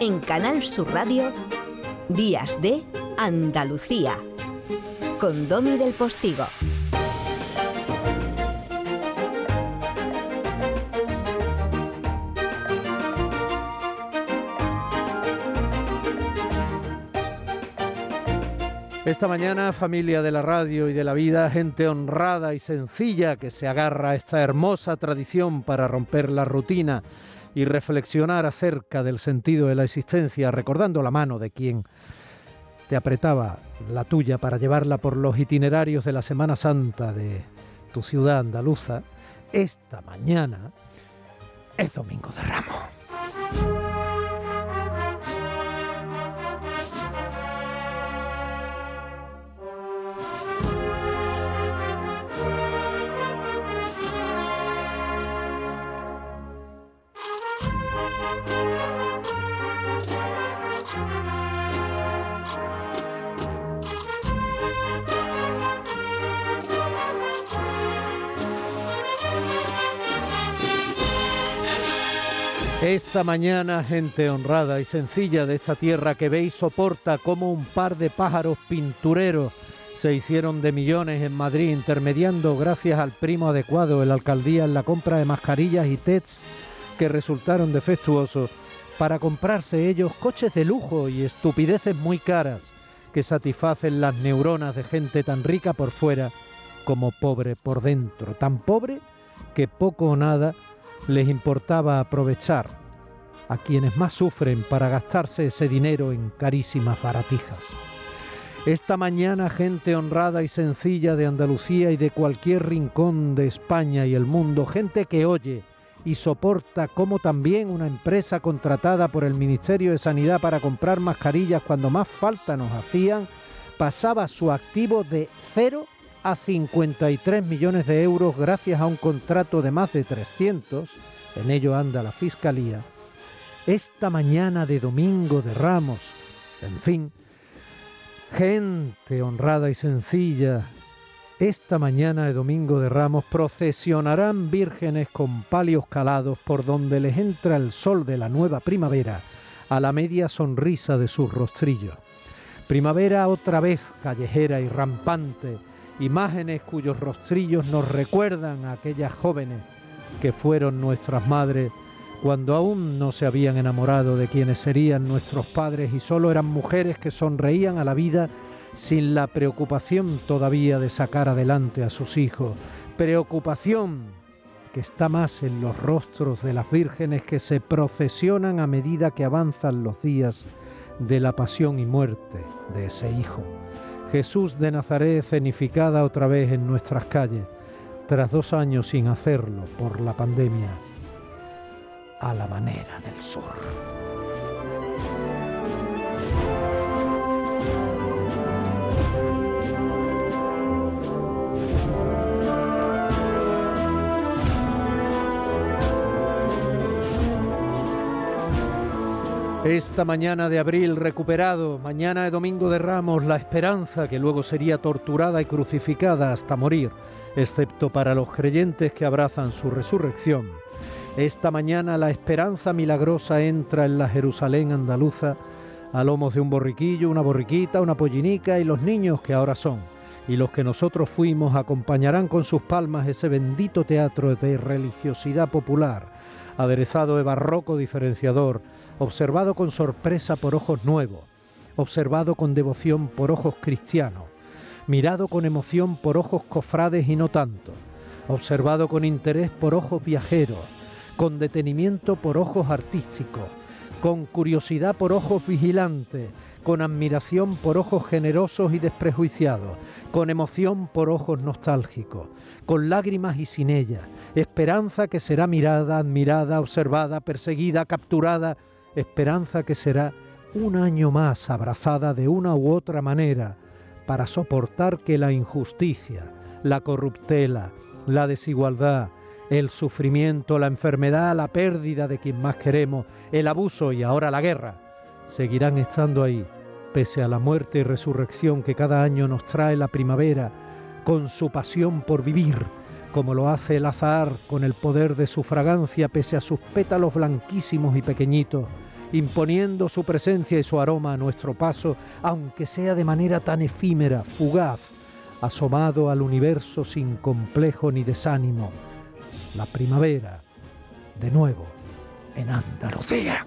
en Canal Sur Radio, Días de Andalucía, con Domi del Postigo. Esta mañana, familia de la radio y de la vida, gente honrada y sencilla que se agarra a esta hermosa tradición para romper la rutina y reflexionar acerca del sentido de la existencia, recordando la mano de quien te apretaba la tuya para llevarla por los itinerarios de la Semana Santa de tu ciudad andaluza, esta mañana es Domingo de Ramos. Esta mañana, gente honrada y sencilla de esta tierra que veis soporta como un par de pájaros pintureros se hicieron de millones en Madrid, intermediando gracias al primo adecuado en la alcaldía en la compra de mascarillas y tests que resultaron defectuosos, para comprarse ellos coches de lujo y estupideces muy caras que satisfacen las neuronas de gente tan rica por fuera como pobre por dentro, tan pobre que poco o nada les importaba aprovechar a quienes más sufren para gastarse ese dinero en carísimas baratijas. Esta mañana gente honrada y sencilla de Andalucía y de cualquier rincón de España y el mundo, gente que oye y soporta como también una empresa contratada por el Ministerio de Sanidad para comprar mascarillas cuando más falta nos hacían, pasaba su activo de 0 a 53 millones de euros gracias a un contrato de más de 300, en ello anda la Fiscalía, esta mañana de Domingo de Ramos, en fin, gente honrada y sencilla, esta mañana de Domingo de Ramos procesionarán vírgenes con palios calados por donde les entra el sol de la nueva primavera a la media sonrisa de sus rostrillos. Primavera otra vez callejera y rampante, imágenes cuyos rostrillos nos recuerdan a aquellas jóvenes que fueron nuestras madres cuando aún no se habían enamorado de quienes serían nuestros padres y solo eran mujeres que sonreían a la vida sin la preocupación todavía de sacar adelante a sus hijos, preocupación que está más en los rostros de las vírgenes que se procesionan a medida que avanzan los días de la pasión y muerte de ese hijo. Jesús de Nazaret cenificada otra vez en nuestras calles, tras dos años sin hacerlo por la pandemia, a la manera del sur. Esta mañana de abril recuperado, mañana de Domingo de Ramos, la esperanza que luego sería torturada y crucificada hasta morir, excepto para los creyentes que abrazan su resurrección. Esta mañana la esperanza milagrosa entra en la Jerusalén andaluza a lomos de un borriquillo, una borriquita, una pollinica y los niños que ahora son. Y los que nosotros fuimos acompañarán con sus palmas ese bendito teatro de religiosidad popular, aderezado de barroco diferenciador, observado con sorpresa por ojos nuevos, observado con devoción por ojos cristianos, mirado con emoción por ojos cofrades y no tanto, observado con interés por ojos viajeros, con detenimiento por ojos artísticos, con curiosidad por ojos vigilantes, con admiración por ojos generosos y desprejuiciados, con emoción por ojos nostálgicos, con lágrimas y sin ellas, esperanza que será mirada, admirada, observada, perseguida, capturada, esperanza que será un año más abrazada de una u otra manera para soportar que la injusticia, la corruptela, la desigualdad, el sufrimiento, la enfermedad, la pérdida de quien más queremos, el abuso y ahora la guerra, seguirán estando ahí, pese a la muerte y resurrección que cada año nos trae la primavera, con su pasión por vivir, como lo hace el azar con el poder de su fragancia, pese a sus pétalos blanquísimos y pequeñitos, imponiendo su presencia y su aroma a nuestro paso, aunque sea de manera tan efímera, fugaz, asomado al universo sin complejo ni desánimo. La primavera, de nuevo, en Andalucía.